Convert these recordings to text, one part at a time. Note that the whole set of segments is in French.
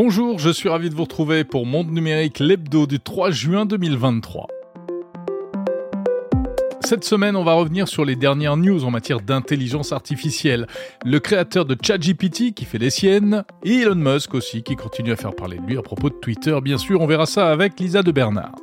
Bonjour, je suis ravi de vous retrouver pour Monde Numérique, l'hebdo du 3 juin 2023. Cette semaine, on va revenir sur les dernières news en matière d'intelligence artificielle. Le créateur de ChatGPT qui fait les siennes, et Elon Musk aussi qui continue à faire parler de lui à propos de Twitter. Bien sûr, on verra ça avec Lisa de Bernard.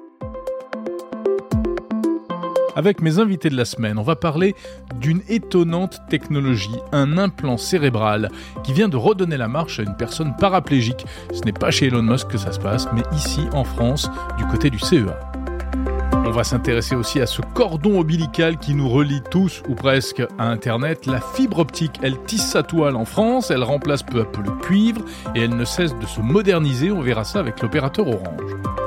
Avec mes invités de la semaine, on va parler d'une étonnante technologie, un implant cérébral qui vient de redonner la marche à une personne paraplégique. Ce n'est pas chez Elon Musk que ça se passe, mais ici en France, du côté du CEA. On va s'intéresser aussi à ce cordon ombilical qui nous relie tous ou presque à Internet. La fibre optique, elle tisse sa toile en France, elle remplace peu à peu le cuivre et elle ne cesse de se moderniser. On verra ça avec l'opérateur Orange.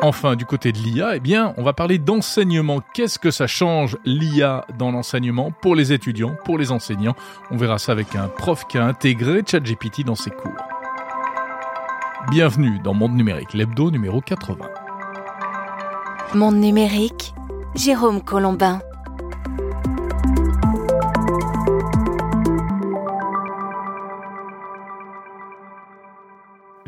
Enfin, du côté de l'IA, eh bien, on va parler d'enseignement. Qu'est-ce que ça change l'IA dans l'enseignement pour les étudiants, pour les enseignants? On verra ça avec un prof qui a intégré ChatGPT dans ses cours. Bienvenue dans Monde Numérique, l'hebdo numéro 80. Monde Numérique, Jérôme Colombin.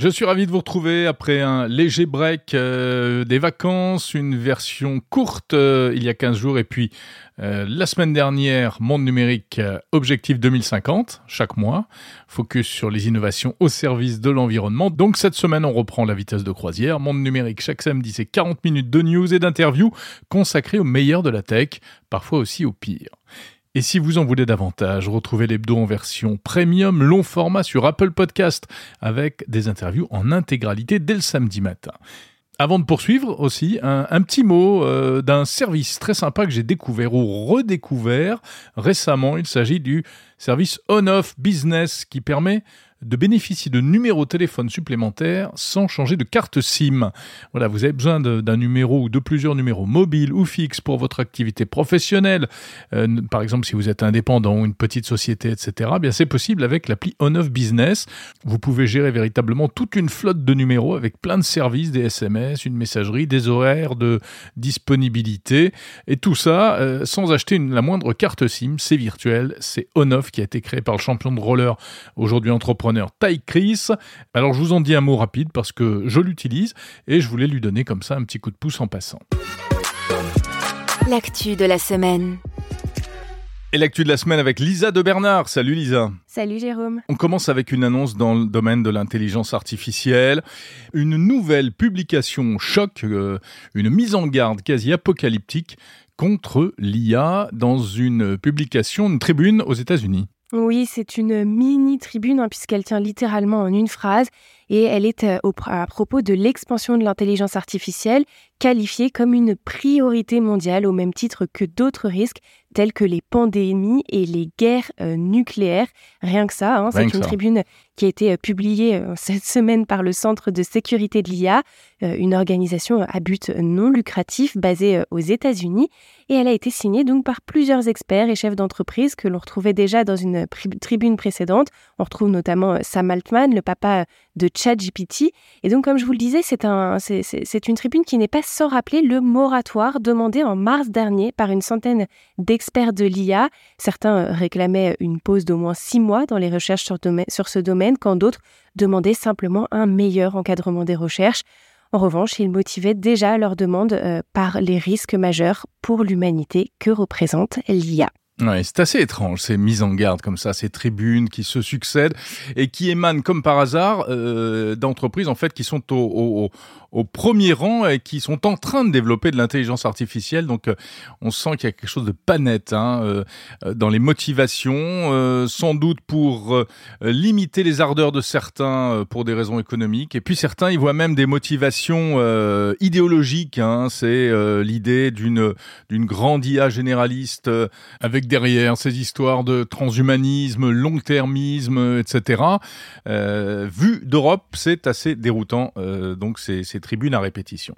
Je suis ravi de vous retrouver après un léger break euh, des vacances, une version courte euh, il y a 15 jours et puis euh, la semaine dernière, Monde numérique Objectif 2050, chaque mois, focus sur les innovations au service de l'environnement. Donc cette semaine, on reprend la vitesse de croisière. Monde numérique chaque samedi, c'est 40 minutes de news et d'interviews consacrées au meilleur de la tech, parfois aussi au pire. Et si vous en voulez davantage, retrouvez l'hebdo en version premium long format sur Apple Podcast avec des interviews en intégralité dès le samedi matin. Avant de poursuivre aussi, un, petit mot euh, d'un service très sympa que j'ai découvert ou redécouvert récemment. Il s'agit du service On-Off Business qui permet de bénéficier de numéros de téléphone supplémentaires sans changer de carte SIM. Voilà, vous avez besoin d'un numéro ou de plusieurs numéros mobiles ou fixes pour votre activité professionnelle. Euh, par exemple, si vous êtes indépendant ou une petite société, etc. Bien, c'est possible avec l'appli On-Off Business. Vous pouvez gérer véritablement toute une flotte de numéros avec plein de services, des SMS, une messagerie, des horaires de disponibilité et tout ça euh, sans acheter la moindre carte SIM. C'est virtuel, c'est On-Off qui a été créé par le champion de roller aujourd'hui entrepreneur Ty Chris. Alors je vous en dis un mot rapide parce que je l'utilise et je voulais lui donner comme ça un petit coup de pouce en passant. L'actu de la semaine. Et l'actu de la semaine avec Lisa de Bernard. Salut Lisa. Salut Jérôme. On commence avec une annonce dans le domaine de l'intelligence artificielle. Une nouvelle publication choc, euh, une mise en garde quasi apocalyptique contre l'IA dans une publication, une tribune aux États-Unis. Oui, c'est une mini tribune hein, puisqu'elle tient littéralement en une phrase et elle est euh, à propos de l'expansion de l'intelligence artificielle qualifiée comme une priorité mondiale au même titre que d'autres risques tels que les pandémies et les guerres euh, nucléaires. Rien que ça, hein, c'est une tribune qui a été euh, publiée cette semaine par le Centre de sécurité de l'IA, une organisation à but non lucratif basée aux États-Unis et elle a été signée donc par plusieurs experts et chefs d'entreprise que l'on retrouvait déjà dans une tribune précédente. On retrouve notamment Sam Altman, le papa de ChatGPT. Et donc, comme je vous le disais, c'est un, une tribune qui n'est pas sans rappeler le moratoire demandé en mars dernier par une centaine d'experts de l'IA. Certains euh, réclamaient une pause d'au moins six mois dans les recherches sur, sur ce domaine, quand d'autres demandaient simplement un meilleur encadrement des recherches. En revanche, ils motivaient déjà leur demande euh, par les risques majeurs pour l'humanité que représente l'IA. Ouais, c'est assez étrange ces mises en garde comme ça, ces tribunes qui se succèdent et qui émanent comme par hasard euh, d'entreprises en fait qui sont au, au premier rang et qui sont en train de développer de l'intelligence artificielle. Donc, euh, on sent qu'il y a quelque chose de pas net hein, euh, euh, dans les motivations, sans doute pour limiter les ardeurs de certains pour des raisons économiques. Et puis certains, ils voient même des motivations idéologiques. Hein. C'est l'idée d'une d'une grande IA généraliste avec derrière ces histoires de transhumanisme, long-termisme, etc. vu d'Europe, c'est assez déroutant. donc, c'est tribunes à répétition.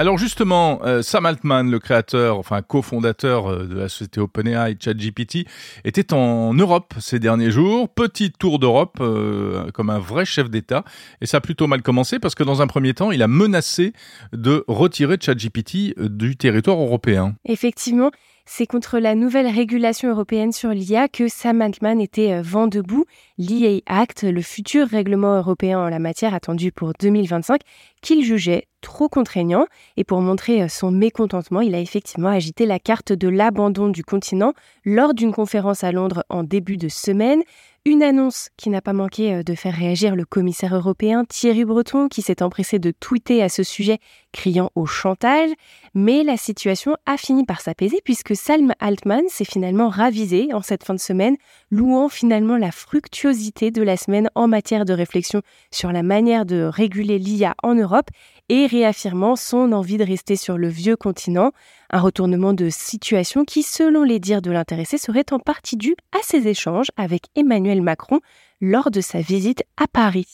Alors justement, euh, Sam Altman, le créateur, enfin cofondateur euh, de la société OpenAI, ChatGPT, était en Europe ces derniers jours. Petit tour d'Europe, euh, comme un vrai chef d'État. Et ça a plutôt mal commencé parce que dans un premier temps, il a menacé de retirer ChatGPT du territoire européen. Effectivement, c'est contre la nouvelle régulation européenne sur l'IA que Sam Altman était euh, vent debout. L'IA Act, le futur règlement européen en la matière attendu pour 2025, qu'il jugeait trop contraignant. Et pour montrer euh, son mécontentement, il a effectivement agité la carte de l'abandon du continent lors d'une conférence à Londres en début de semaine. Une annonce qui n'a pas manqué euh, de faire réagir le commissaire européen Thierry Breton, qui s'est empressé de tweeter à ce sujet, criant au chantage. Mais la situation a fini par s'apaiser puisque Salm Altman s'est finalement ravisé en cette fin de semaine, louant finalement la fructuosité de la semaine en matière de réflexion sur la manière de réguler l'IA en Europe et réaffirmant son envie de rester sur le vieux continent, un retournement de situation qui, selon les dires de l'intéressé, serait en partie dû à ses échanges avec Emmanuel Macron lors de sa visite à Paris.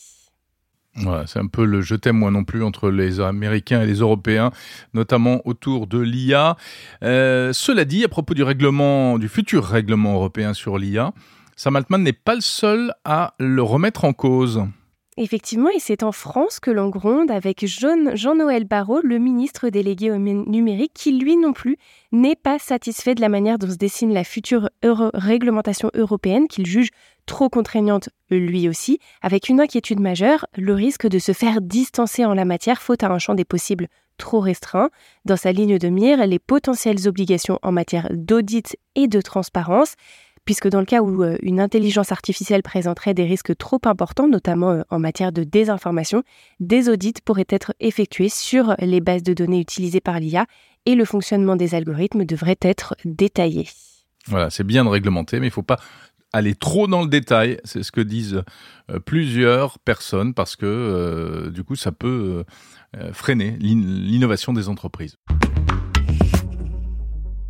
C'est un peu le je t'aime moi non plus entre les Américains et les Européens, notamment autour de l'IA. Euh, cela dit, à propos du règlement, du futur règlement européen sur l'IA, Sam Altman n'est pas le seul à le remettre en cause. Effectivement, et c'est en France que l'on gronde avec Jean-Noël Barrot, le ministre délégué au numérique, qui lui non plus n'est pas satisfait de la manière dont se dessine la future réglementation européenne, qu'il juge trop contraignante lui aussi, avec une inquiétude majeure, le risque de se faire distancer en la matière faute à un champ des possibles trop restreint. Dans sa ligne de mire, les potentielles obligations en matière d'audit et de transparence puisque dans le cas où euh, une intelligence artificielle présenterait des risques trop importants, notamment euh, en matière de désinformation, des audits pourraient être effectués sur les bases de données utilisées par l'IA et le fonctionnement des algorithmes devrait être détaillé. Voilà, c'est bien de réglementer, mais il ne faut pas aller trop dans le détail, c'est ce que disent euh, plusieurs personnes, parce que du coup, ça peut freiner l'innovation des entreprises.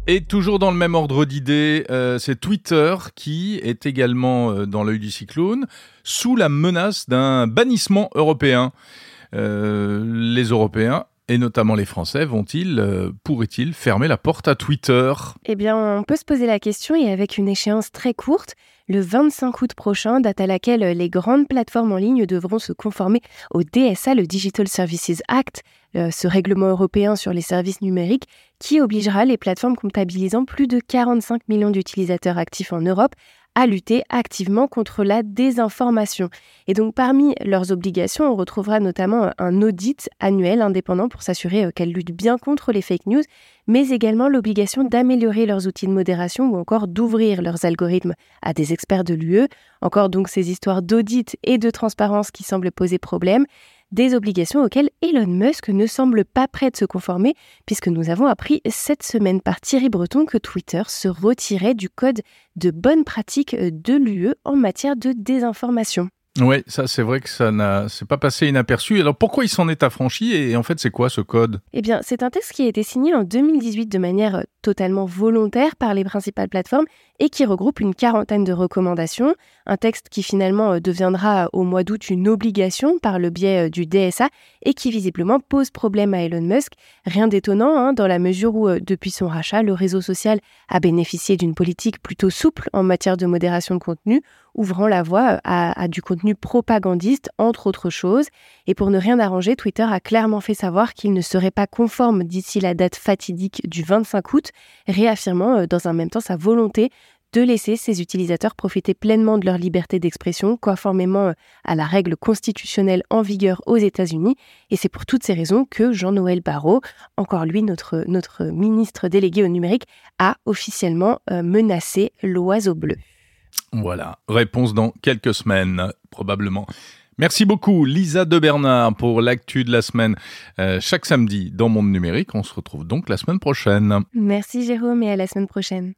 Et toujours dans le même ordre d'idées, euh, c'est Twitter qui est également euh, dans l'œil du cyclone, sous la menace d'un bannissement européen. Euh, les Européens et notamment les Français vont-ils, pourraient-ils fermer la porte à Twitter? Eh bien, on peut se poser la question et avec une échéance très courte, le 25 août prochain, date à laquelle les grandes plateformes en ligne devront se conformer au DSA, le Digital Services Act, euh, ce règlement européen sur les services numériques qui obligera les plateformes comptabilisant plus de 45 millions d'utilisateurs actifs en Europe à lutter activement contre la désinformation. Et donc parmi leurs obligations, on retrouvera notamment un audit annuel indépendant pour s'assurer euh, qu'elles luttent bien contre les fake news, mais également l'obligation d'améliorer leurs outils de modération ou encore d'ouvrir leurs algorithmes à des experts de l'UE. Encore donc ces histoires d'audit et de transparence qui semblent poser problème des obligations auxquelles Elon Musk ne semble pas prêt de se conformer, puisque nous avons appris cette semaine par Thierry Breton que Twitter se retirait du code de bonne pratique de l'UE en matière de désinformation. Oui, ça c'est vrai que ça n'a c'est pas passé inaperçu. Alors pourquoi il s'en est affranchi et en fait c'est quoi ce code? Eh bien, c'est un texte qui a été signé en 2018 de manière totalement volontaire par les principales plateformes et qui regroupe une quarantaine de recommandations. Un texte qui finalement euh, deviendra au mois d'août une obligation par le biais euh, du DSA et qui visiblement pose problème à Elon Musk. Rien d'étonnant hein, dans la mesure où euh, depuis son rachat, le réseau social a bénéficié d'une politique plutôt souple en matière de modération de contenu, ouvrant la voie à, à du contenu propagandiste entre autres choses. Et pour ne rien arranger, Twitter a clairement fait savoir qu'il ne serait pas conforme d'ici la date fatidique du 25 août, réaffirmant dans un même temps sa volonté de laisser ses utilisateurs profiter pleinement de leur liberté d'expression, conformément euh, à la règle constitutionnelle en vigueur aux États-Unis. Et c'est pour toutes ces raisons que Jean-Noël Barrot, encore lui notre, notre ministre délégué au numérique, a officiellement euh, menacé l'oiseau bleu. Voilà, réponse dans quelques semaines, probablement. Merci beaucoup Lisa de Bernard pour l'actu de la semaine euh, chaque samedi dans Monde Numérique. On se retrouve donc la semaine prochaine. Merci Jérôme et à la semaine prochaine.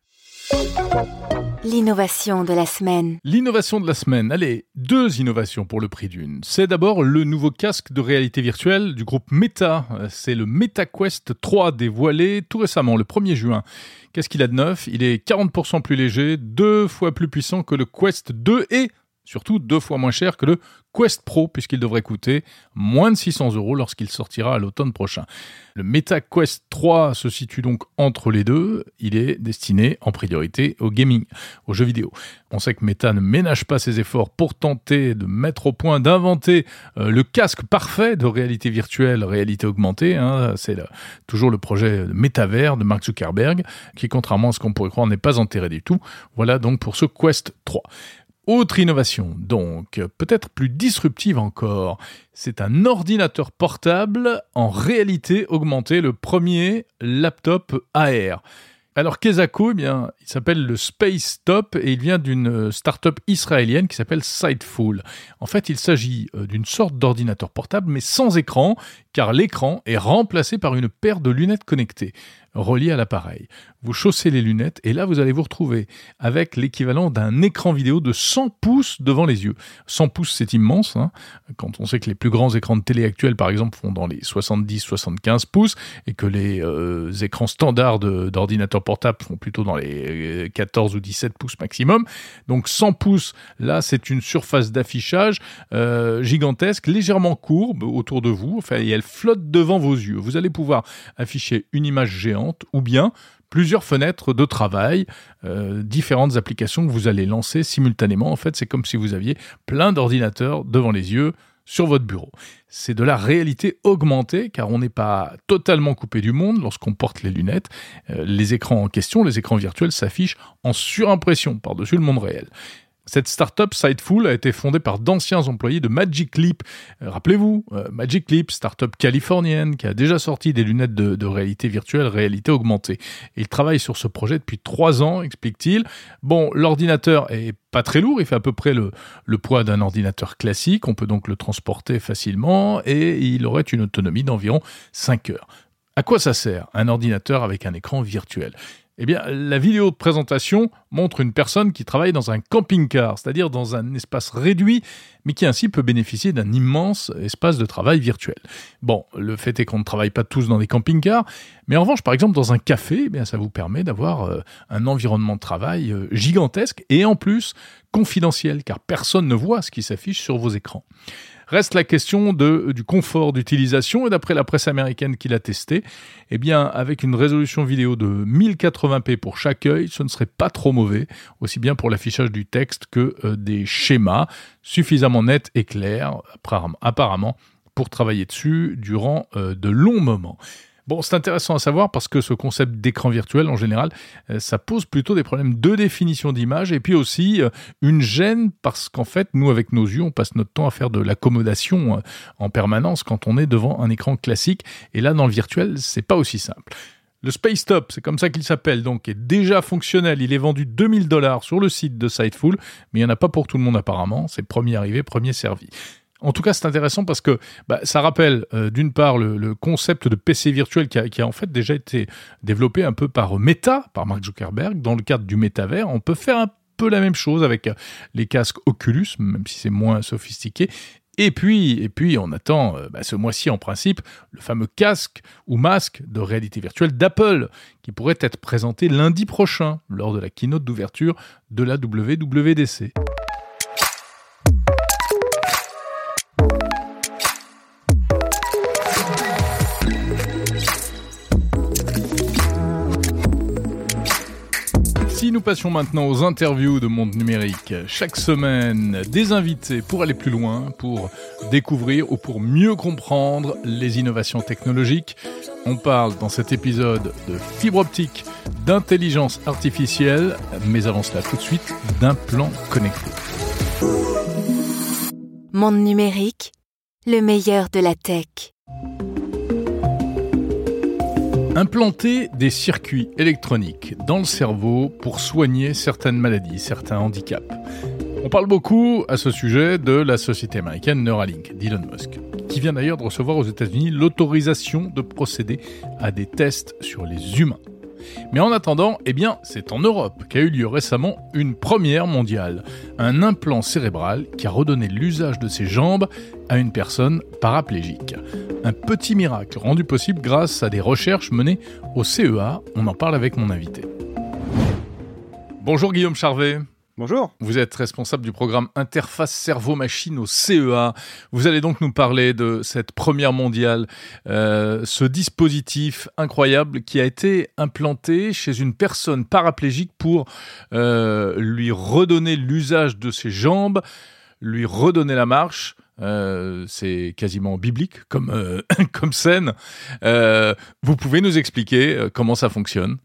L'innovation de la semaine. L'innovation de la semaine. Allez, deux innovations pour le prix d'une. C'est d'abord le nouveau casque de réalité virtuelle du groupe Meta. C'est le MetaQuest 3 dévoilé tout récemment, le 1er juin. Qu'est-ce qu'il a de neuf? Il est 40% plus léger, deux fois plus puissant que le Quest 2 et Surtout deux fois moins cher que le Quest Pro, puisqu'il devrait coûter moins de 600 euros lorsqu'il sortira à l'automne prochain. Le Meta Quest 3 se situe donc entre les deux. Il est destiné en priorité au gaming, aux jeux vidéo. On sait que Meta ne ménage pas ses efforts pour tenter de mettre au point, d'inventer euh, le casque parfait de réalité virtuelle, réalité augmentée. Hein. C'est toujours le projet métavers de Mark Zuckerberg, qui contrairement à ce qu'on pourrait croire n'est pas enterré du tout. Voilà donc pour ce Quest 3. Autre innovation, donc, peut-être plus disruptive encore, c'est un ordinateur portable en réalité augmentée, le premier laptop AR. Alors Kezako, eh bien, il s'appelle le Space Top et il vient d'une start-up israélienne qui s'appelle Sightful. En fait, il s'agit euh, d'une sorte d'ordinateur portable mais sans écran, car l'écran est remplacé par une paire de lunettes connectées relié à l'appareil. Vous chaussez les lunettes et là vous allez vous retrouver avec l'équivalent d'un écran vidéo de 100 pouces devant les yeux. 100 pouces c'est immense, hein. quand on sait que les plus grands écrans de télé actuels par exemple font dans les 70-75 pouces et que les euh, écrans standards d'ordinateurs portables font plutôt dans les 14 euh, ou 17 pouces maximum. Donc 100 pouces, là c'est une surface d'affichage euh, gigantesque, légèrement courbe autour de vous, et elle flotte devant vos yeux. Vous allez pouvoir afficher une image géante ou bien plusieurs fenêtres de travail, euh, différentes applications que vous allez lancer simultanément. En fait, c'est comme si vous aviez plein d'ordinateurs devant les yeux sur votre bureau. C'est de la réalité augmentée car on n'est pas totalement coupé du monde lorsqu'on porte les lunettes. Euh, les écrans en question, les écrans virtuels s'affichent en surimpression par-dessus le monde réel. Cette startup Sightful a été fondée par d'anciens employés de Magic Leap. Euh, rappelez-vous, euh, Magic Leap, startup californienne qui a déjà sorti des lunettes de, réalité virtuelle, réalité augmentée. il travaille sur ce projet depuis trois ans, explique-t-il. Bon, l'ordinateur est pas très lourd, il fait à peu près le, le poids d'un ordinateur classique, on peut donc le transporter facilement et il aurait une autonomie d'environ 5 heures. À quoi ça sert un ordinateur avec un écran virtuel? Eh la vidéo de présentation montre une personne qui travaille dans un camping-car, c'est-à-dire dans un espace réduit, mais qui ainsi peut bénéficier d'un immense espace de travail virtuel. Bon, le fait est qu'on ne travaille pas tous dans des camping-cars, mais en revanche, par exemple, dans un café, eh ça vous permet d'avoir euh, un environnement de travail euh, gigantesque et en plus confidentiel, car personne ne voit ce qui s'affiche sur vos écrans. Reste la question de, du confort d'utilisation et d'après la presse américaine qui l'a testé, eh avec une résolution vidéo de 1080p pour chaque œil, ce ne serait pas trop mauvais, aussi bien pour l'affichage du texte que euh, des schémas suffisamment nets et clairs apparemment pour travailler dessus durant euh, de longs moments. Bon, c'est intéressant à savoir parce que ce concept d'écran virtuel, en général, euh, ça pose plutôt des problèmes de définition d'image et puis aussi euh, une gêne parce qu'en fait, nous, avec nos yeux, on passe notre temps à faire de l'accommodation euh, en permanence quand on est devant un écran classique. Et là, dans le virtuel, c'est pas aussi simple. Le Space Top, c'est comme ça qu'il s'appelle, donc est déjà fonctionnel. Il est vendu 2000 dollars sur le site de Sightful, mais il n'y en a pas pour tout le monde apparemment. C'est premier arrivé, premier servi. En tout cas, c'est intéressant parce que bah, ça rappelle euh, d'une part le, concept de PC virtuel qui a, en fait déjà été développé un peu par Meta, par Mark Zuckerberg, dans le cadre du métavers. On peut faire un peu la même chose avec euh, les casques Oculus, même si c'est moins sophistiqué. Et puis, et puis, on attend euh, bah, ce mois-ci en principe le fameux casque ou masque de réalité virtuelle d'Apple qui pourrait être présenté lundi prochain lors de la keynote d'ouverture de la WWDC. Nous passions maintenant aux interviews de Monde Numérique. Chaque semaine, des invités pour aller plus loin, pour découvrir ou pour mieux comprendre les innovations technologiques. On parle dans cet épisode de fibre optique, d'intelligence artificielle, mais avant cela tout de suite d'implants connectés. Monde Numérique, le meilleur de la tech. Implanter des circuits électroniques dans le cerveau pour soigner certaines maladies, certains handicaps. On parle beaucoup à ce sujet de la société américaine Neuralink d'Elon Musk, qui vient d'ailleurs de recevoir aux États-Unis l'autorisation de procéder à des tests sur les humains. Mais en attendant, eh bien, c'est en Europe qu'a eu lieu récemment une première mondiale, un implant cérébral qui a redonné l'usage de ses jambes à une personne paraplégique. Un petit miracle rendu possible grâce à des recherches menées au CEA, on en parle avec mon invité. Bonjour Guillaume Charvet. Bonjour. Vous êtes responsable du programme Interface Cerveau-Machine au CEA. Vous allez donc nous parler de cette première mondiale, euh, ce dispositif incroyable qui a été implanté chez une personne paraplégique pour euh, lui redonner l'usage de ses jambes, lui redonner la marche. Euh, c'est quasiment biblique comme, comme scène. Vous pouvez nous expliquer comment ça fonctionne?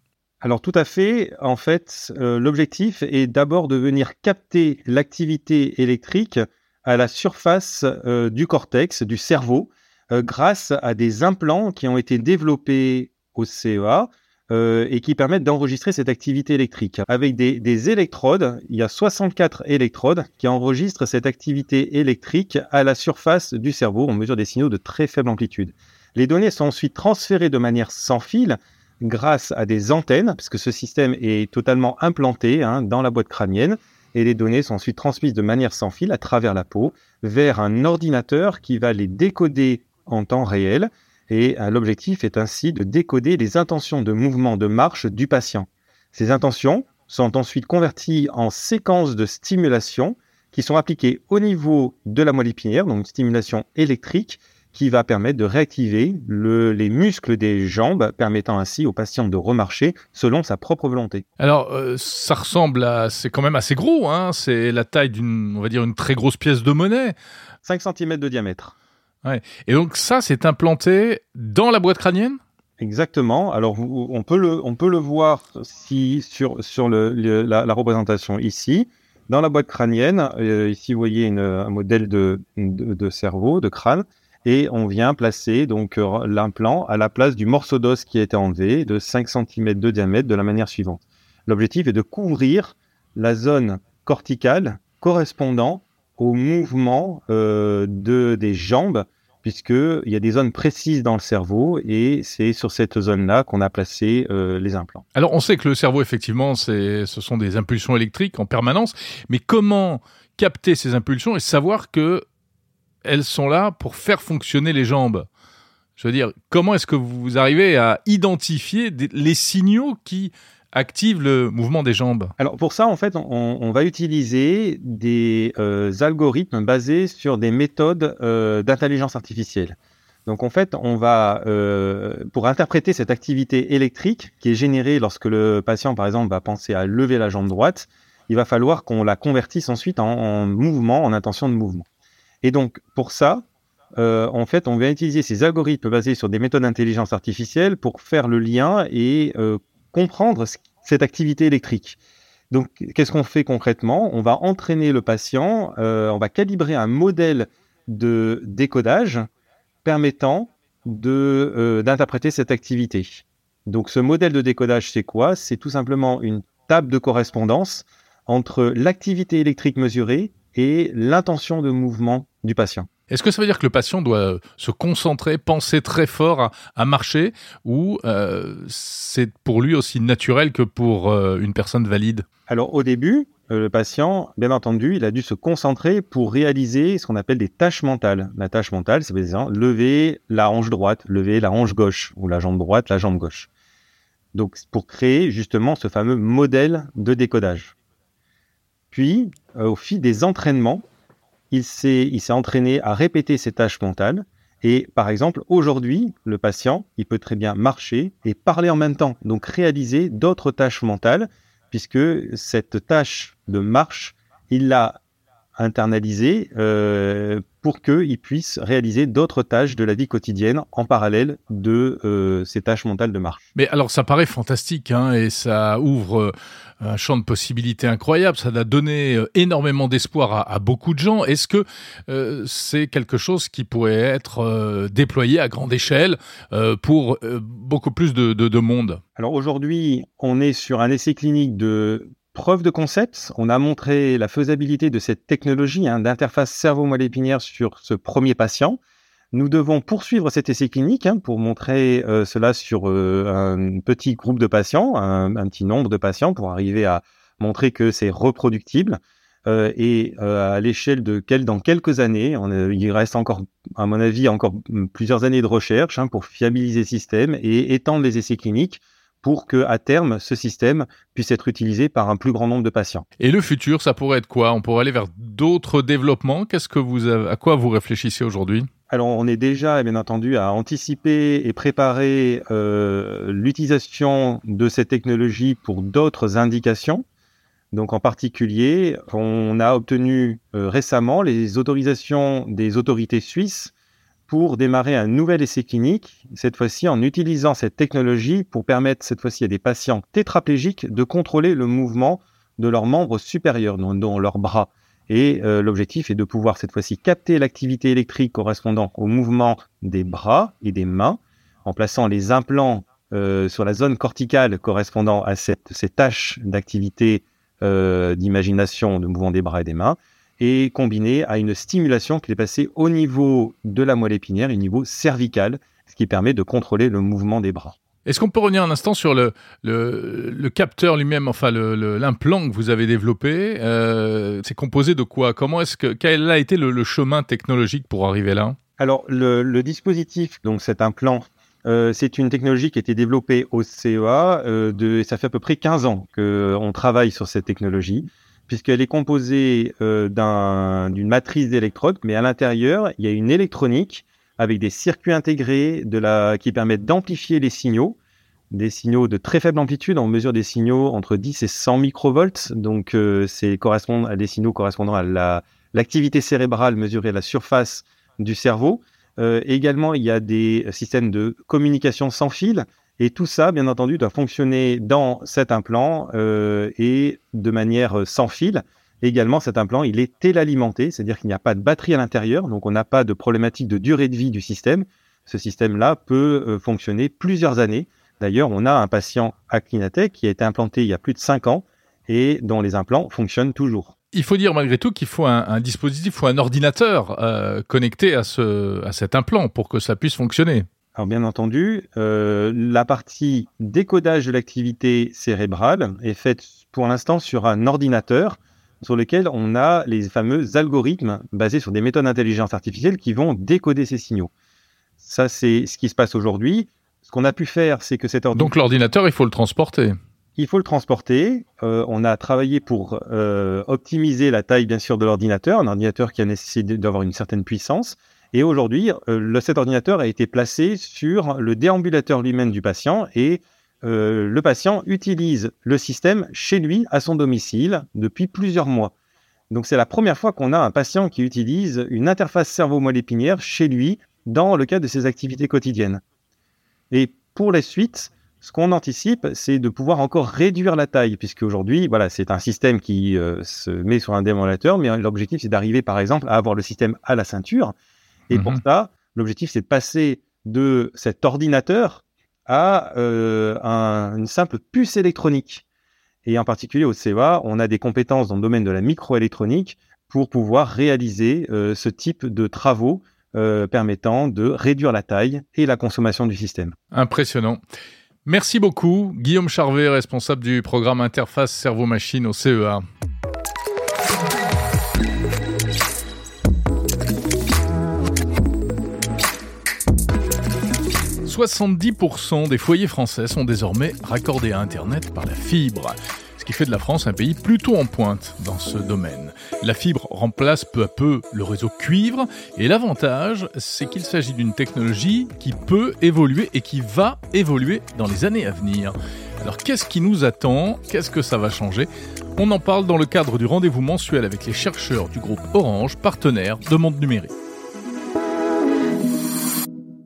Alors tout à fait. En fait, euh, l'objectif est d'abord de venir capter l'activité électrique à la surface euh, du cortex, du cerveau, euh, grâce à des implants qui ont été développés au CEA et qui permettent d'enregistrer cette activité électrique. Avec des, des électrodes, il y a 64 électrodes qui enregistrent cette activité électrique à la surface du cerveau. On mesure des signaux de très faible amplitude. Les données sont ensuite transférées de manière sans fil grâce à des antennes, puisque ce système est totalement implanté hein, dans la boîte crânienne, et les données sont ensuite transmises de manière sans fil à travers la peau vers un ordinateur qui va les décoder en temps réel. Et euh, l'objectif est ainsi de décoder les intentions de mouvement de marche du patient. Ces intentions sont ensuite converties en séquences de stimulation qui sont appliquées au niveau de la moelle épinière, donc stimulation électrique qui va permettre de réactiver le- les muscles des jambes, permettant ainsi au patient de remarcher selon sa propre volonté. Alors, euh, ça ressemble à... C'est quand même assez gros, hein c'est la taille d'une, on va dire, une très grosse pièce de monnaie. 5 cm de diamètre. Et donc ça, c'est implanté dans la boîte crânienne? Exactement. Alors, on peut le, on peut le voir si, sur, sur le, le- la, la représentation ici. Dans la boîte crânienne, euh, ici, vous voyez une- un modèle de, de, de cerveau, de crâne, et on vient placer donc euh, l'implant à la place du morceau d'os qui a été enlevé de 5 cm de diamètre de la manière suivante. L'objectif est de couvrir la zone corticale correspondant au mouvement euh, de, des jambes puisqu'il y a des zones précises dans le cerveau et c'est sur cette zone-là qu'on a placé euh, les implants. Alors, on sait que le cerveau, effectivement, ce sont des impulsions électriques en permanence, mais comment capter ces impulsions et savoir que elles sont là pour faire fonctionner les jambes Je veux dire, comment est-ce que vous arrivez à identifier les signaux qui activent le mouvement des jambes? Alors pour ça, en fait, on, on va utiliser des euh, algorithmes basés sur des méthodes euh, d'intelligence artificielle. Donc en fait, on va, euh, pour interpréter cette activité électrique qui est générée lorsque le patient, par exemple, va penser à lever la jambe droite, il va falloir qu'on la convertisse ensuite en, en mouvement, en intention de mouvement. Et donc pour ça, euh, en fait, on va utiliser ces algorithmes basés sur des méthodes d'intelligence artificielle pour faire le lien et euh, comprendre ce- cette activité électrique. Donc, qu'est-ce qu'on fait concrètement? On va entraîner le patient, euh, on va calibrer un modèle de décodage permettant d'interpréter cette activité. Donc, ce modèle de décodage, c'est quoi? C'est tout simplement une table de correspondance entre l'activité électrique mesurée et l'intention de mouvement du patient. Est-ce que ça veut dire que le patient doit se concentrer, penser très fort à, à marcher, ou euh, c'est pour lui aussi naturel que pour euh, une personne valide? Alors au début, euh, le patient, bien entendu, il a dû se concentrer pour réaliser ce qu'on appelle des tâches mentales. La tâche mentale, c'est lever la hanche droite, lever la hanche gauche, ou la jambe droite, la jambe gauche. Donc pour créer justement ce fameux modèle de décodage. Puis, euh, au fil des entraînements, il s'est entraîné à répéter ces tâches mentales. Et par exemple, aujourd'hui, le patient, il peut très bien marcher et parler en même temps, donc réaliser d'autres tâches mentales puisque cette tâche de marche, il l'a internalisée euh, pour qu'il puisse réaliser d'autres tâches de la vie quotidienne en parallèle de euh, ces tâches mentales de marche. Mais alors ça paraît fantastique hein, et ça ouvre euh, un champ de possibilités incroyable, ça a donné euh, énormément d'espoir à, à, beaucoup de gens. Est-ce que euh, c'est quelque chose qui pourrait être euh, déployé à grande échelle euh, pour beaucoup plus de, de, de monde? Alors aujourd'hui, on est sur un essai clinique de preuve de concept. On a montré la faisabilité de cette technologie hein, d'interface cerveau-moelle épinière sur ce premier patient. Nous devons poursuivre cet essai clinique hein, pour montrer euh, cela sur euh, un petit groupe de patients, un, petit nombre de patients, pour arriver à montrer que c'est reproductible. Euh, et à l'échelle de quel, dans quelques années, on a, il reste encore, à mon avis, encore plusieurs années de recherche hein, pour fiabiliser le système et étendre les essais cliniques pour que à terme ce système puisse être utilisé par un plus grand nombre de patients. Et le futur, ça pourrait être quoi? On pourrait aller vers d'autres développements? Qu'est-ce que vous avez, à quoi vous réfléchissez aujourd'hui? Alors, on est déjà, bien entendu, à anticiper et préparer euh, l'utilisation de cette technologie pour d'autres indications. Donc, en particulier, on a obtenu euh, récemment les autorisations des autorités suisses pour démarrer un nouvel essai clinique, cette fois-ci en utilisant cette technologie pour permettre cette fois-ci à des patients tétraplégiques de contrôler le mouvement de leurs membres supérieurs, dont leurs bras. Et euh, l'objectif est de pouvoir cette fois-ci capter l'activité électrique correspondant au mouvement des bras et des mains en plaçant les implants euh, sur la zone corticale correspondant à cette, ces tâches d'activité euh, d'imagination, de mouvement des bras et des mains, et combiné à une stimulation qui est passée au niveau de la moelle épinière, au niveau cervical, ce qui permet de contrôler le mouvement des bras. Est-ce qu'on peut revenir un instant sur le, le, capteur lui-même, enfin l'implant que vous avez développé euh, C'est composé de quoi? Comment est-ce que quel a été le, chemin technologique pour arriver là? Alors le, dispositif, donc cet implant, euh, c'est une technologie qui a été développée au CEA. Euh, de, ça fait à peu près 15 ans qu'on travaille sur cette technologie, puisqu'elle est composée d'une matrice d'électrodes, mais à l'intérieur, il y a une électronique avec des circuits intégrés qui permettent d'amplifier les signaux, des signaux de très faible amplitude. On mesure des signaux entre 10 et 100 microvolts, donc euh, c'est correspond à des signaux correspondant à la, l'activité cérébrale mesurée à la surface du cerveau. Euh, également, il y a des systèmes de communication sans fil. Et tout ça, bien entendu, doit fonctionner dans cet implant euh, et de manière sans fil également, cet implant, il est télalimenté, c'est-à-dire qu'il n'y a pas de batterie à l'intérieur, donc on n'a pas de problématique de durée de vie du système. Ce système-là peut euh, fonctionner plusieurs années. D'ailleurs, on a un patient à Clinatech qui a été implanté il y a plus de 5 ans et dont les implants fonctionnent toujours. Il faut dire malgré tout qu'il faut un, dispositif ou un ordinateur euh, connecté à, ce, à cet implant pour que ça puisse fonctionner. Alors bien entendu, euh, la partie décodage de l'activité cérébrale est faite pour l'instant sur un ordinateur sur lequel on a les fameux algorithmes basés sur des méthodes d'intelligence artificielle qui vont décoder ces signaux. Ça, c'est ce qui se passe aujourd'hui. Ce qu'on a pu faire, c'est que cet ordinateur... Donc l'ordinateur, il faut le transporter. Il faut le transporter. Euh, on a travaillé pour euh, optimiser la taille, bien sûr, de l'ordinateur, un ordinateur qui a nécessité d'avoir une certaine puissance. Et aujourd'hui, euh, cet ordinateur a été placé sur le déambulateur lui-même du patient et euh, le patient utilise le système chez lui, à son domicile, depuis plusieurs mois. Donc c'est la première fois qu'on a un patient qui utilise une interface cerveau-moelle épinière chez lui dans le cadre de ses activités quotidiennes. Et pour la suite, ce qu'on anticipe, c'est de pouvoir encore réduire la taille, puisque aujourd'hui, voilà, c'est un système qui euh, se met sur un déambulateur, mais l'objectif, c'est d'arriver, par exemple, à avoir le système à la ceinture. Et pour mhm. ça, l'objectif, c'est de passer de cet ordinateur à euh, une simple puce électronique. Et en particulier au CEA, on a des compétences dans le domaine de la microélectronique pour pouvoir réaliser euh, ce type de travaux euh, permettant de réduire la taille et la consommation du système. Impressionnant. Merci beaucoup, Guillaume Charvet, responsable du programme Interface Cerveau-Machine au CEA. 70% des foyers français sont désormais raccordés à Internet par la fibre, ce qui fait de la France un pays plutôt en pointe dans ce domaine. La fibre remplace peu à peu le réseau cuivre, et l'avantage, c'est qu'il s'agit d'une technologie qui peut évoluer et qui va évoluer dans les années à venir. Alors qu'est-ce qui nous attend? Qu'est-ce que ça va changer? On en parle dans le cadre du rendez-vous mensuel avec les chercheurs du groupe Orange, partenaire de Monde Numérique.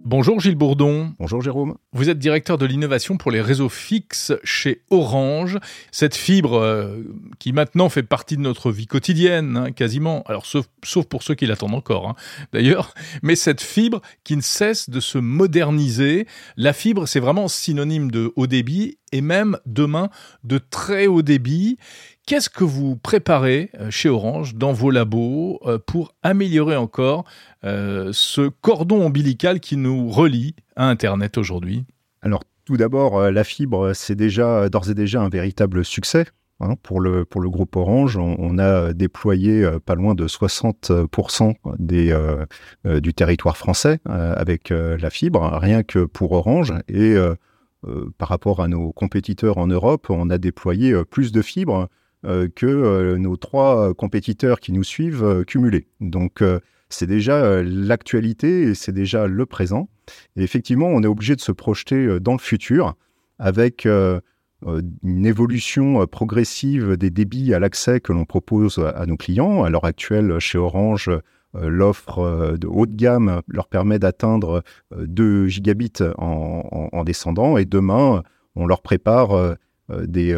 Bonjour Gilles Bourdon. Bonjour Jérôme. Vous êtes directeur de l'innovation pour les réseaux fixes chez Orange. Cette fibre euh, qui maintenant fait partie de notre vie quotidienne, hein, quasiment, alors sauf, pour ceux qui l'attendent encore hein, d'ailleurs, mais cette fibre qui ne cesse de se moderniser. La fibre, c'est vraiment synonyme de haut débit et même demain de très haut débit. Qu'est-ce que vous préparez euh, chez Orange dans vos labos euh, pour améliorer encore euh, ce cordon ombilical qui nous relie à Internet aujourd'hui? Alors tout d'abord, la fibre, c'est déjà d'ores et déjà un véritable succès. Hein, pour, le, pour le groupe Orange, on, a déployé pas loin de 60% des, du territoire français avec la fibre, rien que pour Orange. Et par rapport à nos compétiteurs en Europe, on a déployé plus de fibres que nos trois compétiteurs qui nous suivent cumulés. Donc c'est déjà l'actualité et c'est déjà le présent. Et effectivement, on est obligé de se projeter dans le futur avec une évolution progressive des débits à l'accès que l'on propose à nos clients. À l'heure actuelle, chez Orange, l'offre de haut de gamme leur permet d'atteindre 2 gigabits en, descendant et demain, on leur prépare des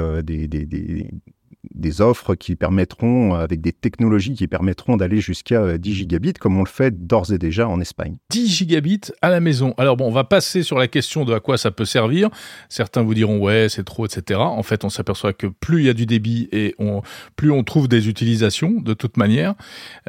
offres qui permettront, avec des technologies qui permettront d'aller jusqu'à 10 euh, gigabits, comme on le fait d'ores et déjà en Espagne. 10 gigabits à la maison. Alors bon, on va passer sur la question de à quoi ça peut servir. Certains vous diront ouais, c'est trop, etc. En fait, on s'aperçoit que plus il y a du débit et plus on trouve des utilisations de toute manière.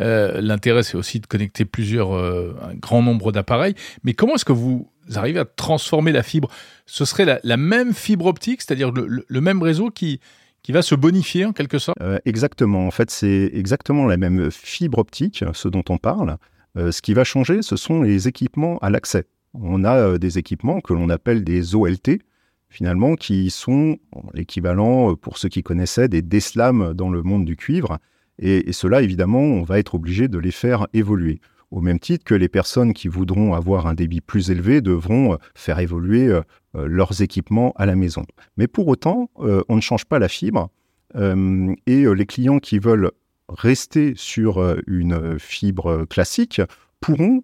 Euh, l'intérêt, c'est aussi de connecter plusieurs, euh, un grand nombre d'appareils. Mais comment est-ce que vous arrivez à transformer la fibre? Ce serait la, même fibre optique, c'est-à-dire le même réseau qui qui va se bonifier en quelque sorte euh, Exactement. En fait, c'est exactement la même fibre optique, ce dont on parle. Euh, ce qui va changer, ce sont les équipements à l'accès. On a euh, des équipements que l'on appelle des OLT, finalement, qui sont l'équivalent, pour ceux qui connaissaient, des DSLAM dans le monde du cuivre. Et, et cela, évidemment, on va être obligé de les faire évoluer au même titre que les personnes qui voudront avoir un débit plus élevé devront faire évoluer euh, leurs équipements à la maison. Mais pour autant, euh, on ne change pas la fibre euh, et les clients qui veulent rester sur une fibre classique pourront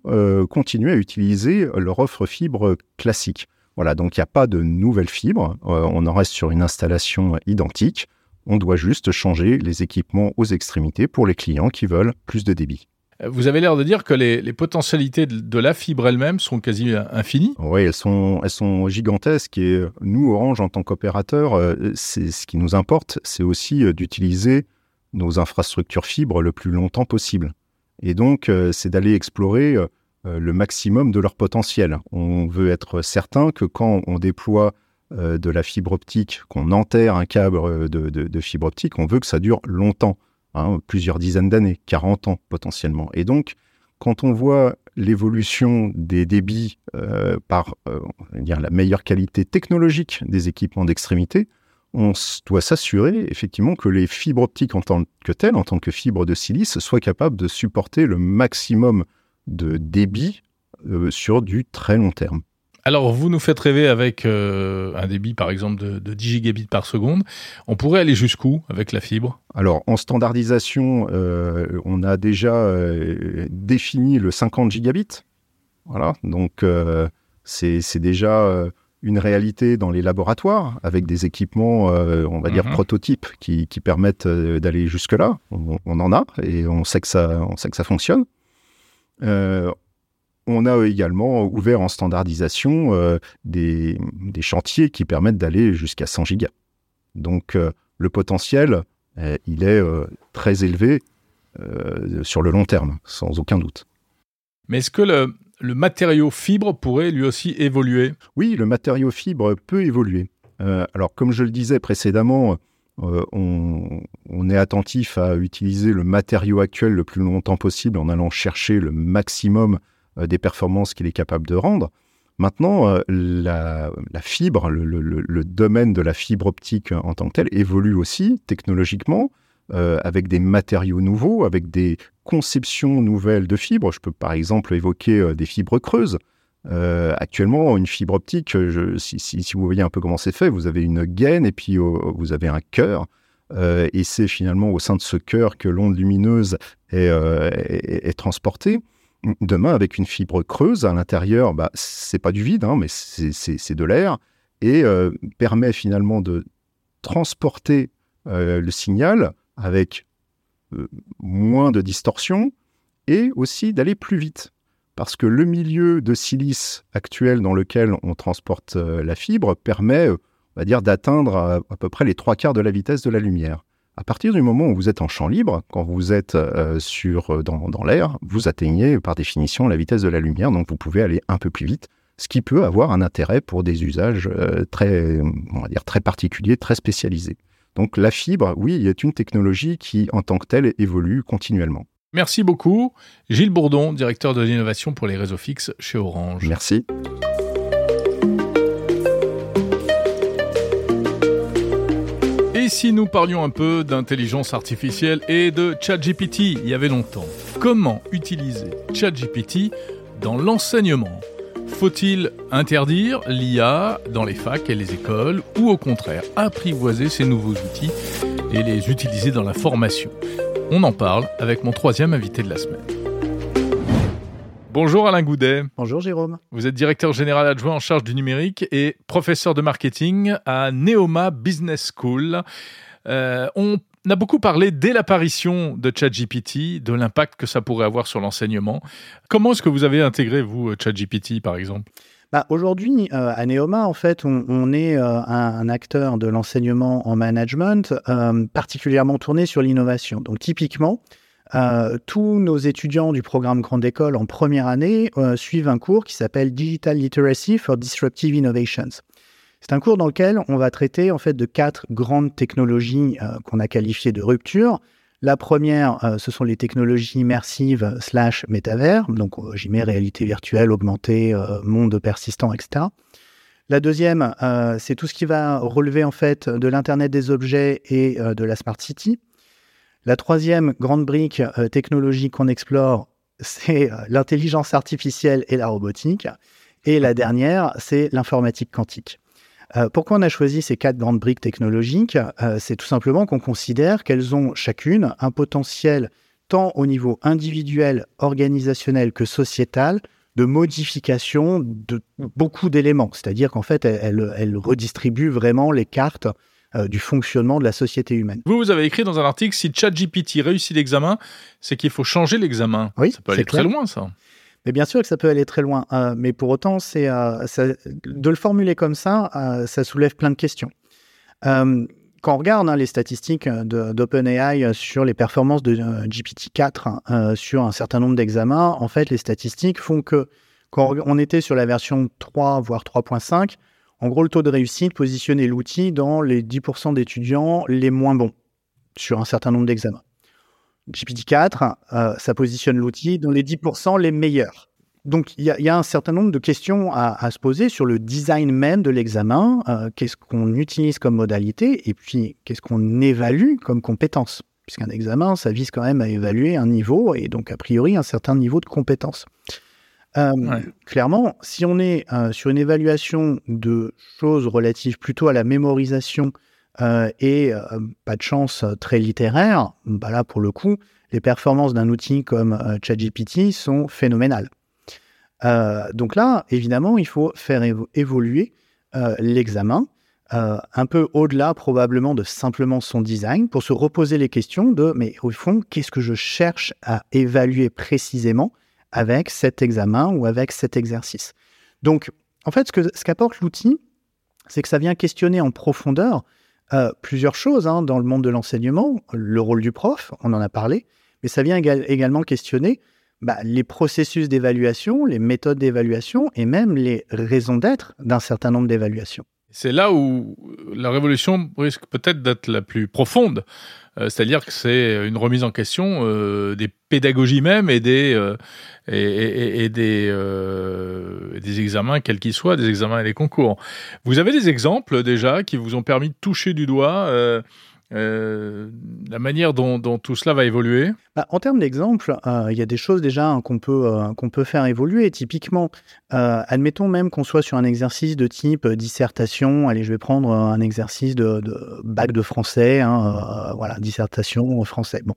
continuer à utiliser leur offre fibre classique. Voilà, donc il n'y a pas de nouvelle fibre, on en reste sur une installation identique. On doit juste changer les équipements aux extrémités pour les clients qui veulent plus de débit. Vous avez l'air de dire que les, potentialités de, la fibre elle-même sont quasi infinies. Oui, elles sont, elles sont gigantesques et nous, Orange, en tant qu'opérateur, euh, ce qui nous importe, c'est aussi euh, d'utiliser nos infrastructures fibres le plus longtemps possible. Et donc, euh, c'est d'aller explorer le maximum de leur potentiel. On veut être certain que quand on déploie de la fibre optique, qu'on enterre un câble de fibre optique, on veut que ça dure longtemps. Hein, plusieurs dizaines d'années, 40 ans potentiellement. Et donc, quand on voit l'évolution des débits euh, par euh, la meilleure qualité technologique des équipements d'extrémité, on doit s'assurer effectivement que les fibres optiques en tant que telles, en tant que fibres de silice, soient capables de supporter le maximum de débit euh, sur du très long terme. Alors, vous nous faites rêver avec euh, un débit, par exemple, de, 10 gigabits par seconde. On pourrait aller jusqu'où avec la fibre? Alors, en standardisation, euh, on a déjà euh, défini le 50 gigabits. Voilà, donc c'est déjà une réalité dans les laboratoires avec des équipements, on va dire, mhm. prototypes qui, permettent d'aller jusque-là. On, on, en a et on sait que ça, on sait que ça fonctionne. On a également ouvert en standardisation euh, des, chantiers qui permettent d'aller jusqu'à 100 gigas. Donc euh, le potentiel, euh, il est très élevé sur le long terme, sans aucun doute. Mais est-ce que le, matériau fibre pourrait lui aussi évoluer? Oui, le matériau fibre peut évoluer. alors comme je le disais précédemment, on, on, est attentif à utiliser le matériau actuel le plus longtemps possible en allant chercher le maximum des performances qu'il est capable de rendre. Maintenant, euh, la, fibre, le, domaine de la fibre optique en tant que tel évolue aussi technologiquement, euh, avec des matériaux nouveaux, avec des conceptions nouvelles de fibres. Je peux par exemple évoquer des fibres creuses. actuellement, une fibre optique, si, vous voyez un peu comment c'est fait, vous avez une gaine et puis vous avez un cœur. et c'est finalement au sein de ce cœur que l'onde lumineuse est transportée. Demain, avec une fibre creuse à l'intérieur, bah, c'est pas du vide, hein, mais c'est de l'air et euh, permet finalement de transporter euh, le signal avec euh, moins de distorsion et aussi d'aller plus vite. Parce que le milieu de silice actuel dans lequel on transporte la fibre permet, on dire, d'atteindre à, peu près les trois quarts de la vitesse de la lumière. À partir du moment où vous êtes en champ libre, quand vous êtes euh, sur, euh, dans, dans l'air, vous atteignez par définition la vitesse de la lumière, donc vous pouvez aller un peu plus vite, ce qui peut avoir un intérêt pour des usages euh, très, on va dire, très particuliers, très spécialisés. Donc la fibre, oui, est une technologie qui, en tant que telle, évolue continuellement. Merci beaucoup. Gilles Bourdon, directeur de l'innovation pour les réseaux fixes chez Orange. Merci. Si nous parlions un peu d'intelligence artificielle et de ChatGPT il y avait longtemps. Comment utiliser ChatGPT dans l'enseignement? Faut-il interdire l'IA dans les facs et les écoles ou au contraire apprivoiser ces nouveaux outils et les utiliser dans la formation? On en parle avec mon troisième invité de la semaine. Bonjour Alain Goudet. Bonjour Jérôme. Vous êtes directeur général adjoint en charge du numérique et professeur de marketing à Neoma Business School. Euh, on a beaucoup parlé dès l'apparition de ChatGPT, de l'impact que ça pourrait avoir sur l'enseignement. Comment est-ce que vous avez intégré, vous, ChatGPT, par exemple? Bah, Aujourd'hui, euh, à Neoma, en fait, on, est euh, un, acteur de l'enseignement en management euh, particulièrement tourné sur l'innovation. Donc, typiquement, tous nos étudiants du programme Grande École en première année suivent un cours qui s'appelle Digital Literacy for Disruptive Innovations. C'est un cours dans lequel on va traiter en fait de quatre grandes technologies euh, qu'on a qualifiées de rupture. La première, euh, ce sont les technologies immersives slash métavers, donc euh, j'y mets réalité virtuelle, augmentée, monde persistant, etc. La deuxième, c'est tout ce qui va relever en fait de l'internet des objets et de la smart city. La troisième grande brique technologie qu'on explore, c'est l'intelligence artificielle et la robotique. Et la dernière, c'est l'informatique quantique. Euh, pourquoi on a choisi ces quatre grandes briques technologiques? Euh, C'est tout simplement qu'on considère qu'elles ont chacune un potentiel tant au niveau individuel, organisationnel que sociétal de modification de beaucoup d'éléments. C'est-à-dire qu'en fait, elles, redistribuent vraiment les cartes euh, du fonctionnement de la société humaine. Vous, vous avez écrit dans un article, si ChatGPT réussit l'examen, c'est qu'il faut changer l'examen. Oui, ça peut aller très loin, ça. Mais bien sûr que ça peut aller très loin. Euh, mais pour autant, c'est euh, de le formuler comme ça, ça soulève plein de questions. quand on regarde hein, les statistiques d'OpenAI sur les performances de GPT-4 sur un certain nombre d'examens, en fait, les statistiques font que quand on était sur la version 3, voire 3.5, en gros, le taux de réussite positionnait l'outil dans les 10% d'étudiants les moins bons sur un certain nombre d'examens. GPT-4, euh, ça positionne l'outil dans les 10% les meilleurs. Donc, il y, a un certain nombre de questions à, se poser sur le design même de l'examen. Euh, qu'est-ce qu'on utilise comme modalité et puis qu'est-ce qu'on évalue comme compétence Puisqu'un examen, ça vise quand même à évaluer un niveau et donc, a priori, un certain niveau de compétence. Euh, clairement, si on est sur une évaluation de choses relatives plutôt à la mémorisation euh, et euh, pas de chance euh, très littéraire, bah là pour le coup, les performances d'un outil comme ChatGPT sont phénoménales. donc là, évidemment, il faut faire évoluer l'examen un peu au-delà probablement de simplement son design pour se reposer les questions de mais au fond, qu'est-ce que je cherche à évaluer précisément avec cet examen ou avec cet exercice. Donc, en fait, ce qu'apporte l'outil, c'est que ça vient questionner en profondeur euh, plusieurs choses hein, dans le monde de l'enseignement, le rôle du prof, on en a parlé, mais ça vient également questionner bah, les processus d'évaluation, les méthodes d'évaluation et même les raisons d'être d'un certain nombre d'évaluations. C'est là où la révolution risque peut-être d'être la plus profonde. Euh, c'est-à-dire que c'est une remise en question euh, des pédagogies même et des, euh, et, des, des examens, quels qu'ils soient, des examens et des concours. Vous avez des exemples déjà qui vous ont permis de toucher du doigt euh, la manière dont, tout cela va évoluer bah, En termes d'exemple, euh, il y a des choses déjà hein, qu'on peut, euh, qu'on peut faire évoluer. Typiquement, admettons même qu'on soit sur un exercice de type dissertation. Allez, je vais prendre un exercice de, bac de français. Hein, voilà, dissertation français. Bon.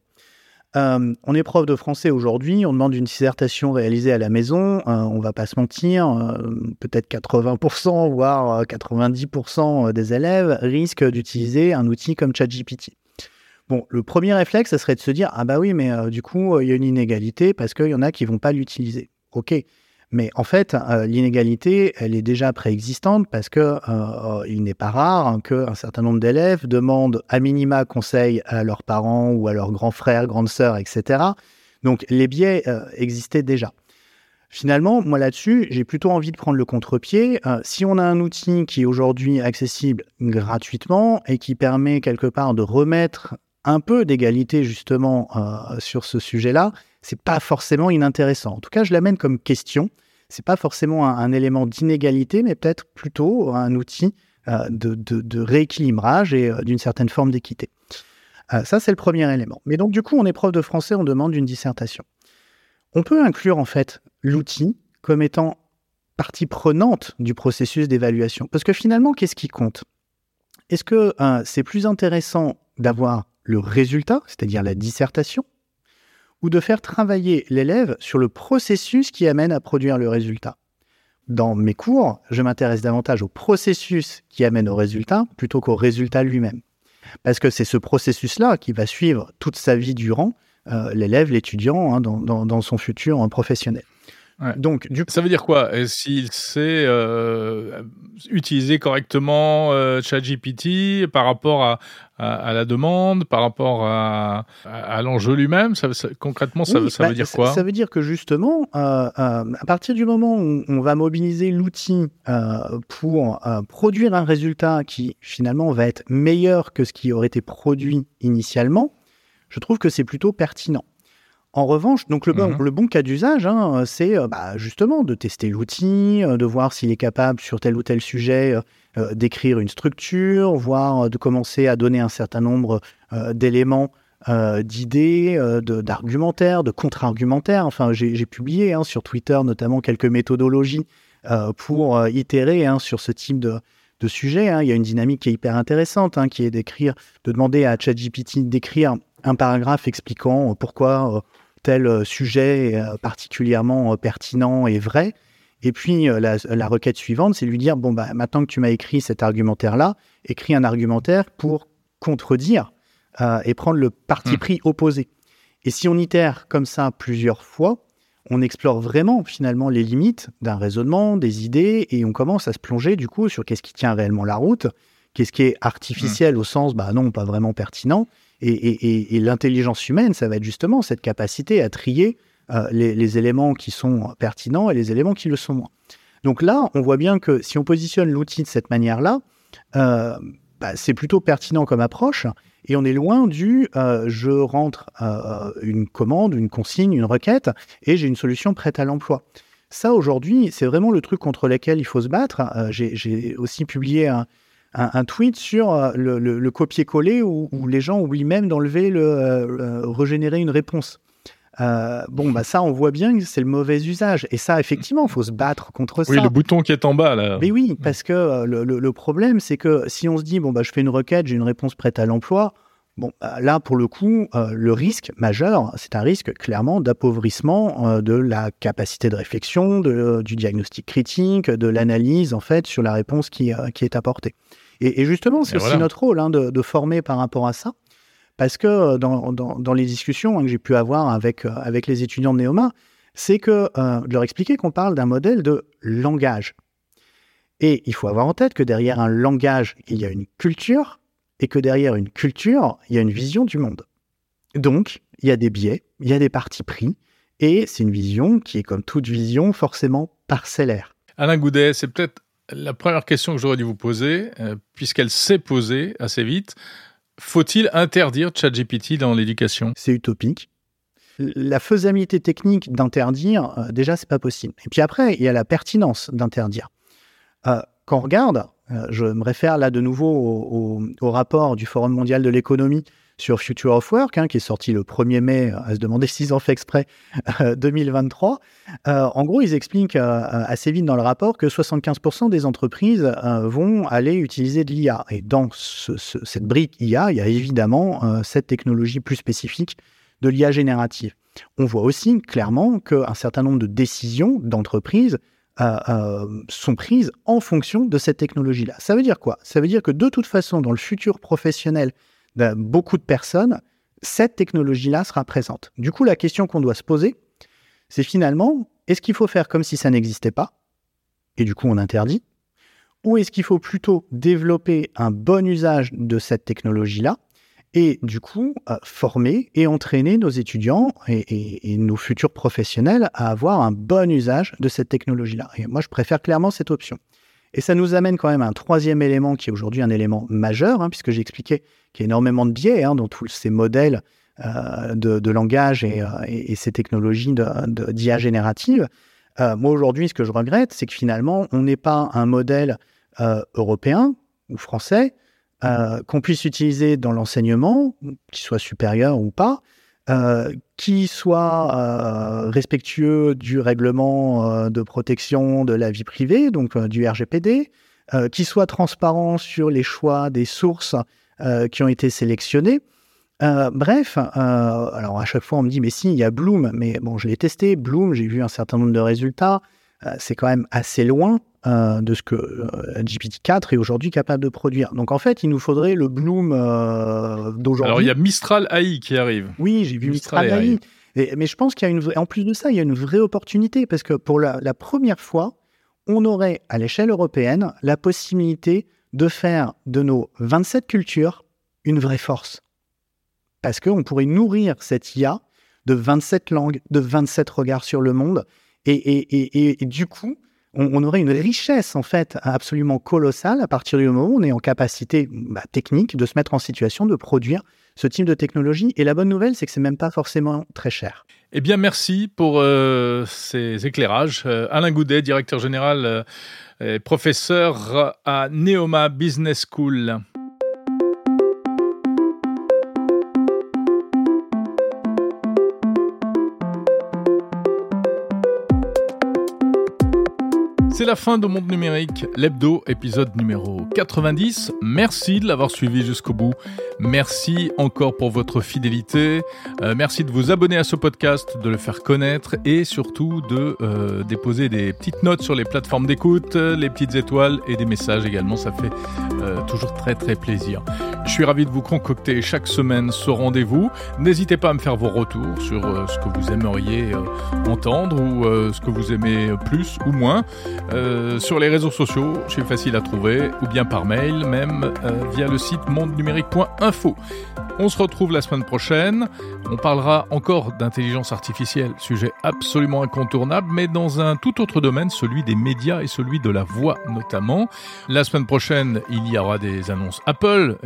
Euh, on est prof de français aujourd'hui, on demande une dissertation réalisée à la maison, On euh, on va pas se mentir, euh, peut-être 80%, voire 90% des élèves risquent d'utiliser un outil comme ChatGPT. Bon, le premier réflexe, ça serait de se dire, ah bah oui, mais du coup, il y a une inégalité parce qu'il y en a qui vont pas l'utiliser. Ok, mais en fait, euh, l'inégalité, elle est déjà préexistante parce que euh, euh, il n'est pas rare qu'un certain nombre d'élèves demandent à minima conseil à leurs parents ou à leurs grands frères, grandes sœurs, etc. Donc les biais existaient déjà. Finalement, moi là-dessus, j'ai plutôt envie de prendre le contre-pied. si on a un outil qui est aujourd'hui accessible gratuitement et qui permet quelque part de remettre un peu d'égalité justement sur ce sujet-là, c'est pas forcément inintéressant. En tout cas, je l'amène comme question. C'est pas forcément un, élément d'inégalité, mais peut-être plutôt un outil de, rééquilibrage et d'une certaine forme d'équité. ça, c'est le premier élément. Mais donc, du coup, on est prof de français, on demande une dissertation. On peut inclure en fait l'outil comme étant partie prenante du processus d'évaluation. Parce que finalement, qu'est-ce qui compte? Est-ce que c'est plus intéressant d'avoir le résultat, c'est-à-dire la dissertation, ou de faire travailler l'élève sur le processus qui amène à produire le résultat Dans mes cours, je m'intéresse davantage au processus qui amène au résultat plutôt qu'au résultat lui-même. Parce que c'est ce processus-là qui va suivre toute sa vie durant euh, l'élève, l'étudiant, hein, dans, son futur professionnel. Donc, ça veut dire quoi? S'il sait euh, utiliser correctement euh, ChatGPT par rapport à, la demande, par rapport à, l'enjeu lui-même, concrètement, ça, veut bah, dire quoi? Ça veut dire que justement, à partir du moment où on va mobiliser l'outil pour produire un résultat qui finalement va être meilleur que ce qui aurait été produit initialement, je trouve que c'est plutôt pertinent. En revanche, donc le, bon, mhm. cas d'usage, hein, c'est euh, bah, justement de tester l'outil, euh, de voir s'il est capable sur tel ou tel sujet euh, d'écrire une structure, voire de commencer à donner un certain nombre d'éléments, d'idées, d'argumentaires, de, contre-argumentaires. Enfin, j'ai publié hein, sur Twitter notamment quelques méthodologies pour itérer hein, sur ce type de, de sujet. Il y a une dynamique qui est hyper intéressante, qui est d'écrire, de demander à ChatGPT d'écrire un paragraphe expliquant pourquoi tel euh, sujet est euh, particulièrement euh, pertinent et vrai. Et puis la, requête suivante, c'est lui dire bon bah maintenant que tu m'as écrit cet argumentaire-là, écris un argumentaire pour contredire et prendre le parti hmm. pris opposé. Et si on itère comme ça plusieurs fois, on explore vraiment finalement les limites d'un raisonnement, des idées, et on commence à se plonger du coup sur qu'est-ce qui tient réellement la route, qu'est-ce qui est artificiel hmm. au sens bah non pas vraiment pertinent, et, l'intelligence humaine, ça va être justement cette capacité à trier euh, les, éléments qui sont pertinents et les éléments qui le sont moins. Donc là, on voit bien que si on positionne l'outil de cette manière-là, euh, bah, c'est plutôt pertinent comme approche et on est loin du euh, je rentre une commande, une consigne, une requête et j'ai une solution prête à l'emploi. Ça, aujourd'hui, c'est vraiment le truc contre lequel il faut se battre. j'ai aussi publié un, un, tweet sur euh, le, copier-coller où, les gens oublient même d'enlever le euh, régénérer une réponse. Euh, bon, bah ça, on voit bien que c'est le mauvais usage. Et ça, effectivement, il faut se battre contre ça. Oui, le bouton qui est en bas, là. Mais oui, parce que le, problème, c'est que si on se dit, bon, bah, je fais une requête, j'ai une réponse prête à l'emploi, bon, bah, là, pour le coup, le risque majeur, c'est un risque clairement d'appauvrissement de la capacité de réflexion, du diagnostic critique, de l'analyse, en fait, sur la réponse qui, qui est apportée. Et, justement, c'est aussi notre rôle hein, de, former par rapport à ça. Parce que euh, dans, les discussions hein, que j'ai pu avoir avec, euh, avec les étudiants de Néoma, c'est que euh, de leur expliquer qu'on parle d'un modèle de langage. Et il faut avoir en tête que derrière un langage, il y a une culture, et que derrière une culture, il y a une vision du monde. Donc, il y a des biais, il y a des partis pris, et c'est une vision qui est comme toute vision forcément parcellaire. Alain Goudet, c'est peut-être la première question que j'aurais dû vous poser, euh, puisqu'elle s'est posée assez vite, faut-il interdire ChatGPT dans l'éducation? C'est utopique. La faisabilité technique d'interdire, euh, déjà, c'est pas possible. Et puis après, il y a la pertinence d'interdire. Euh, quand on regarde, je me réfère là de nouveau au rapport du Forum mondial de l'économie sur Future of Work, hein, qui est sorti le 1er mai, à se demander s'ils ont fait exprès, 2023. Euh, euh, en gros, ils expliquent euh, assez vite dans le rapport que 75% des entreprises vont aller utiliser de l'IA. Et dans cette brique IA, il y a évidemment cette technologie plus spécifique de l'IA générative. On voit aussi clairement qu'un certain nombre de décisions d'entreprises sont prises en fonction de cette technologie-là. Ça veut dire quoi? Ça veut dire que de toute façon, dans le futur professionnel beaucoup de personnes, cette technologie-là sera présente. Du coup, la question qu'on doit se poser, c'est finalement, est-ce qu'il faut faire comme si ça n'existait pas Et du coup, on interdit? Ou est-ce qu'il faut plutôt développer un bon usage de cette technologie-là et du coup, euh, former et entraîner nos étudiants et, nos futurs professionnels à avoir un bon usage de cette technologie-là. Et moi, je préfère clairement cette option. Et ça nous amène quand même à un troisième élément qui est aujourd'hui un élément majeur, hein, puisque j'ai expliqué qu'il y a énormément de biais hein, dans tous ces modèles euh, de, langage euh, et, ces technologies d'IA générative. Euh, moi, aujourd'hui, ce que je regrette, c'est que finalement, on n'est pas un modèle européen ou français, qu'on puisse utiliser dans l'enseignement, qu'il soit supérieur ou pas, qui soit respectueux du règlement de protection de la vie privée, donc du RGPD, qui soit transparent sur les choix des sources qui ont été sélectionnées. Euh, bref, euh, alors à chaque fois on me dit mais si il y a Bloom, mais bon je l'ai testé Bloom, j'ai vu un certain nombre de résultats, euh, c'est quand même assez loin de ce que GPT-4 est aujourd'hui capable de produire. Donc en fait il nous faudrait le Bloom d'aujourd'hui. Alors il y a Mistral AI qui arrive. Oui j'ai vu Mistral, AI. mais je pense qu'il y a une en plus de ça il y a une vraie opportunité parce que pour la, la première fois on aurait à l'échelle européenne la possibilité de faire de nos 27 cultures une vraie force parce qu'on pourrait nourrir cette IA de 27 langues, de 27 regards sur le monde. Et, du coup, on, aurait une richesse en fait absolument colossale à partir du moment où on est en capacité bah, technique de se mettre en situation de produire ce type de technologie. Et la bonne nouvelle, c'est que c'est même pas forcément très cher. Eh bien, merci pour euh, ces éclairages. Euh, Alain Goudet, directeur général euh, et professeur à Neoma Business School. C'est la fin de Monde Numérique, l'hebdo, épisode numéro 90. Merci de l'avoir suivi jusqu'au bout. Merci encore pour votre fidélité. Euh, merci de vous abonner à ce podcast, de le faire connaître et surtout de euh, déposer des petites notes sur les plateformes d'écoute, les petites étoiles et des messages également. Ça fait euh, toujours très très plaisir. Je suis ravi de vous concocter chaque semaine ce rendez-vous. N'hésitez pas à me faire vos retours sur ce que vous aimeriez entendre ou ce que vous aimez plus ou moins. Euh, sur les réseaux sociaux, suis facile à trouver, ou bien par mail, même euh, via le site mondenumérique.info. On se retrouve la semaine prochaine. On parlera encore d'intelligence artificielle, sujet absolument incontournable, mais dans un tout autre domaine, celui des médias et celui de la voix notamment. La semaine prochaine, il y aura des annonces Apple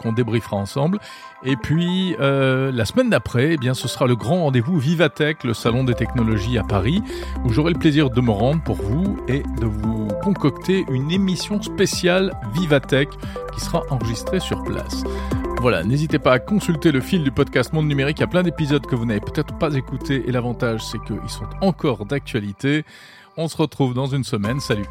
qu'on débriefera ensemble. Et puis euh, la semaine d'après, eh bien, ce sera le grand rendez-vous Vivatech, le salon des technologies à Paris, où j'aurai le plaisir de me rendre pour vous et de vous concocter une émission spéciale Vivatech qui sera enregistrée sur place. Voilà, n'hésitez pas à consulter le fil du podcast Monde Numérique. Il y a plein d'épisodes que vous n'avez peut-être pas écoutés et l'avantage, c'est qu'ils sont encore d'actualité. On se retrouve dans une semaine. Salut